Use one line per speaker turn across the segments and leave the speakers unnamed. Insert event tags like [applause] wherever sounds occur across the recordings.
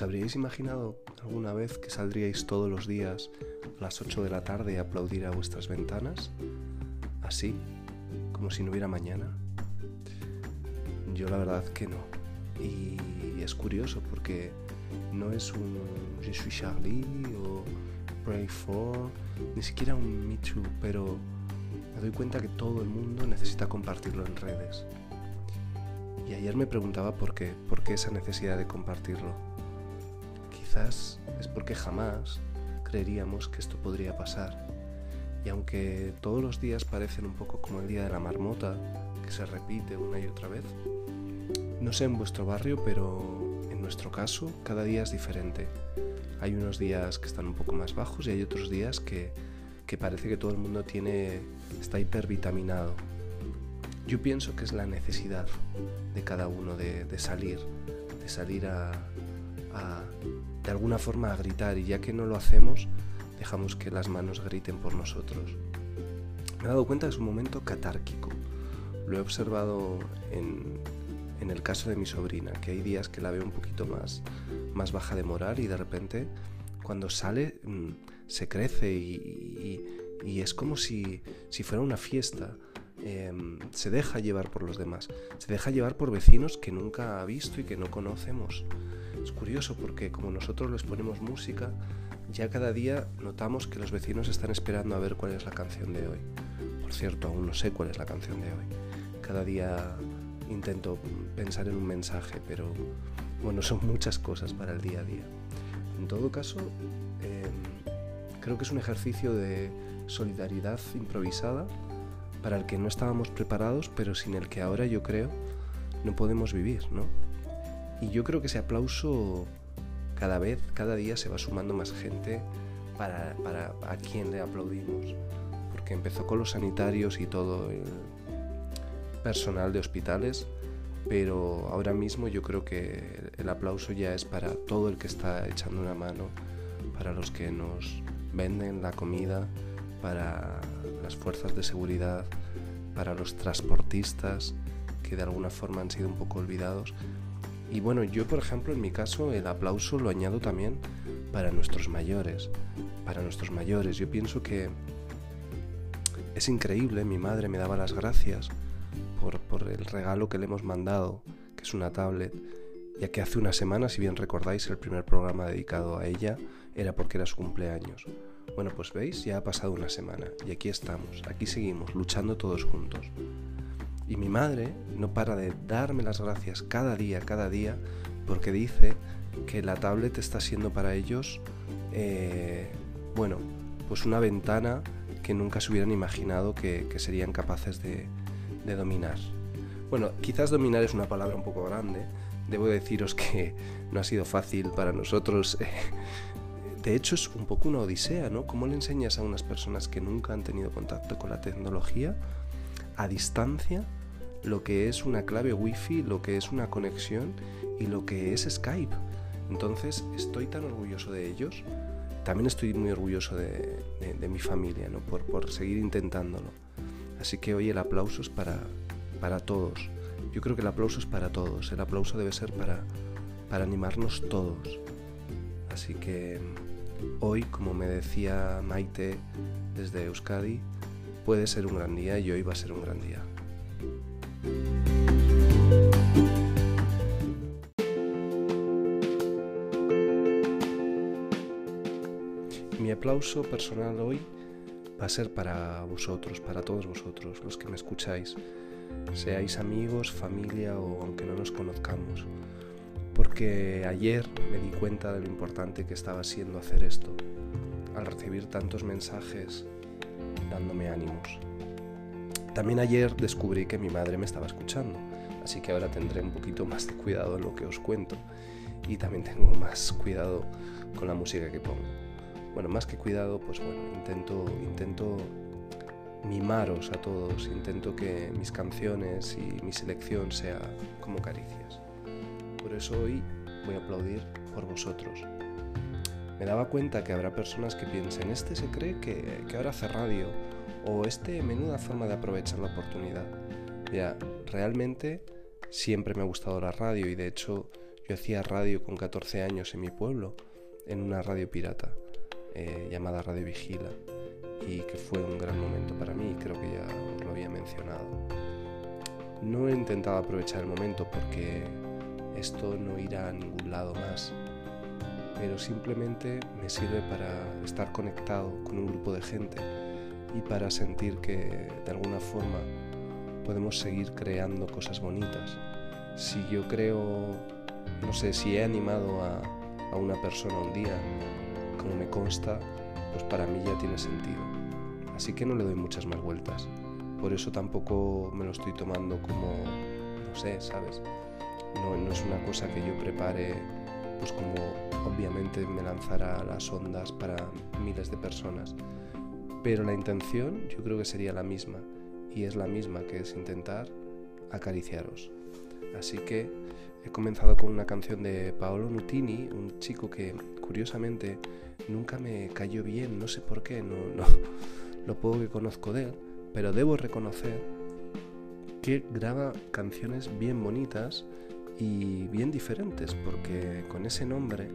¿Os habríais imaginado alguna vez que saldríais todos los días a las 8 de la tarde a aplaudir a vuestras ventanas? Así, como si no hubiera mañana. Yo la verdad que no. Y es curioso porque no es un Je suis Charlie o Pray for, ni siquiera un Me Too, pero me doy cuenta que todo el mundo necesita compartirlo en redes. Y ayer me preguntaba por qué, por qué esa necesidad de compartirlo. Quizás es porque jamás creeríamos que esto podría pasar. Y aunque todos los días parecen un poco como el día de la marmota, que se repite una y otra vez, no sé en vuestro barrio, pero en nuestro caso cada día es diferente. Hay unos días que están un poco más bajos y hay otros días que, que parece que todo el mundo tiene, está hipervitaminado. Yo pienso que es la necesidad de cada uno de, salir, de salir a, de alguna forma a gritar y ya que no lo hacemos, dejamos que las manos griten por nosotros. Me he dado cuenta que es un momento catárquico. Lo he observado en, en el caso de mi sobrina, que hay días que la veo un poquito más, más baja de moral y de repente cuando sale mm, se crece y, es como si, si, fuera una fiesta. Em, se deja llevar por los demás, se deja llevar por vecinos que nunca ha visto y que no conocemos. Es curioso porque como nosotros les ponemos música, ya cada día notamos que los vecinos están esperando a ver cuál es la canción de hoy. Por cierto, aún no sé cuál es la canción de hoy. Cada día intento pensar en un mensaje, pero bueno, [laughs] son muchas cosas para el día a día. En todo caso, em, creo que es un ejercicio de solidaridad improvisada para el que no estábamos preparados, pero sin el que ahora yo creo no podemos vivir, ¿no? Y yo creo que ese aplauso cada vez, cada día se va sumando más gente para, para a quien le aplaudimos, porque empezó con los sanitarios y todo el personal de hospitales, pero ahora mismo yo creo que el aplauso ya es para todo el que está echando una mano, para los que nos venden la comida, para las fuerzas de seguridad, para los transportistas que de alguna forma han sido un poco olvidados. Y bueno, yo por ejemplo en mi caso el aplauso lo añado también para nuestros mayores, para nuestros mayores. Yo pienso que es increíble, mi madre me daba las gracias por, el regalo que le hemos mandado, que es una tablet, ya que hace una semana, si bien recordáis, el primer programa dedicado a ella era porque era su cumpleaños. Bueno, pues veis, ya ha pasado una semana y aquí estamos, aquí seguimos, luchando todos juntos. Y mi madre no para de darme las gracias cada día, cada día, porque dice que la tablet está siendo para ellos, eh, bueno, pues una ventana que nunca se hubieran imaginado que serían capaces de, de dominar. Bueno, quizás dominar es una palabra un poco grande. Debo deciros que no ha sido fácil para nosotros. De hecho, es un poco una odisea, ¿no? ¿Cómo le enseñas a unas personas que nunca han tenido contacto con la tecnología a distancia lo que es una clave wifi, lo que es una conexión y lo que es Skype? Entonces, estoy tan orgulloso de ellos. También estoy muy orgulloso de, mi familia, ¿no? Por, por seguir intentándolo. Así que hoy el aplauso es para, para todos. Yo creo que el aplauso es para todos. El aplauso debe ser para, para animarnos todos. Así que hoy, como me decía Maite desde Euskadi, puede ser un gran día y hoy va a ser un gran día. Mi aplauso personal hoy va a ser para vosotros, para todos vosotros, los que me escucháis, seáis amigos, familia o aunque no nos conozcamos. Porque ayer me di cuenta de lo importante que estaba siendo hacer esto, al recibir tantos mensajes dándome ánimos. También ayer descubrí que mi madre me estaba escuchando, así que ahora tendré un poquito más de cuidado en lo que os cuento y también tengo más cuidado con la música que pongo bueno, más que cuidado, pues bueno, intento, intento mimaros a todos, intento que mis canciones y mi selección sea como caricias. Por eso hoy voy a aplaudir por vosotros. Me daba cuenta que habrá personas que piensen, este se cree que, que ahora hace radio, o este menuda forma de aprovechar la oportunidad. Ya, realmente siempre me ha gustado la radio y de hecho Yo hacía radio con 14 años en mi pueblo, en una radio pirata eh, llamada Radio Vigila, y que fue un gran momento para mí, creo que ya os lo había mencionado. No he intentado aprovechar el momento porque esto no irá a ningún lado más, pero simplemente me sirve para estar conectado con un grupo de gente y para sentir que de alguna forma podemos seguir creando cosas bonitas. Si yo creo, no sé, si he animado a, a una persona un día, como me consta, pues para mí ya tiene sentido. Así que no le doy muchas más vueltas. Por eso tampoco me lo estoy tomando como, no sé, ¿sabes? No, no es una cosa que yo prepare, pues como obviamente me lanzará las ondas para miles de personas. Pero la intención yo creo que sería la misma y es la misma que es intentar acariciaros. Así que he comenzado con una canción de Paolo Nutini, un chico que curiosamente nunca me cayó bien, no sé por qué, no, no [laughs] lo poco que conozco de él, pero debo reconocer que graba canciones bien bonitas y bien diferentes, porque con ese nombre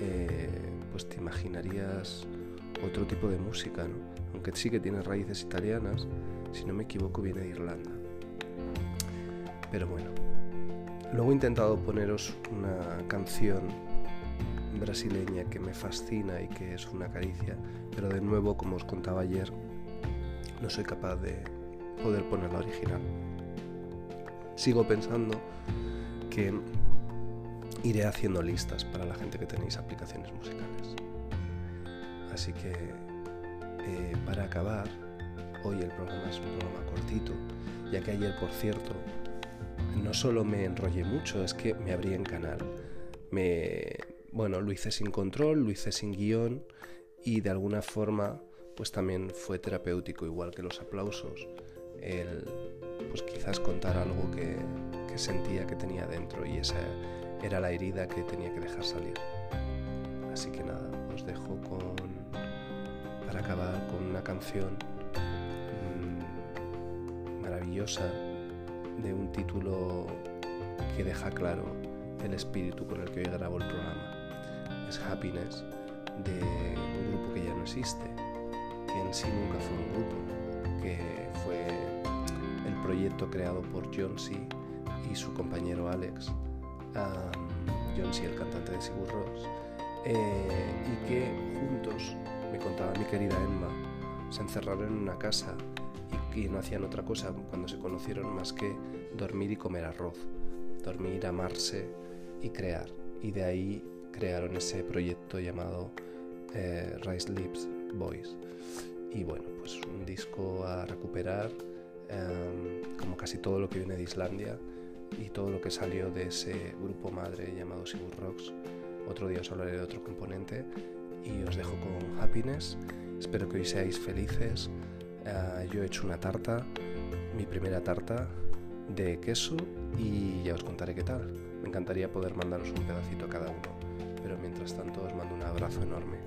eh, pues te imaginarías otro tipo de música, ¿no? aunque sí que tiene raíces italianas, si no me equivoco viene de Irlanda. Pero bueno, luego he intentado poneros una canción brasileña que me fascina y que es una caricia, pero de nuevo, como os contaba ayer, no soy capaz de poder poner la original. Sigo pensando que iré haciendo listas para la gente que tenéis aplicaciones musicales. Así que eh, para acabar, hoy el programa es un programa cortito, ya que ayer, por cierto, no solo me enrollé mucho, es que me abrí en canal. Me, bueno, lo hice sin control, lo hice sin guion y de alguna forma pues también fue terapéutico, igual que los aplausos, el pues quizás contar algo que, sentía que tenía dentro y esa era la herida que tenía que dejar salir. Así que nada, os dejo con, para acabar con una canción mmm, maravillosa de un título que deja claro el espíritu con el que hoy grabo el programa. Es Happiness de un grupo que ya no existe, que en sí nunca fue un grupo, que fue el proyecto creado por John C. y su compañero Alex, John C., el cantante de Sigur Rós, eh, y que juntos, me contaba mi querida Emma, se encerraron en una casa y, y no hacían otra cosa cuando se conocieron más que dormir y comer arroz, dormir, amarse y crear. Y de ahí crearon ese proyecto llamado eh, Rice Lips Boys. Y bueno, pues un disco a recuperar, eh, como casi todo lo que viene de Islandia y todo lo que salió de ese grupo madre llamado Sigur Rocks. Otro día os hablaré de otro componente y os dejo con Happiness. Espero que hoy seáis felices. Uh, yo he hecho una tarta, mi primera tarta de queso y ya os contaré qué tal. Me encantaría poder mandaros un pedacito a cada uno, pero mientras tanto os mando un abrazo enorme.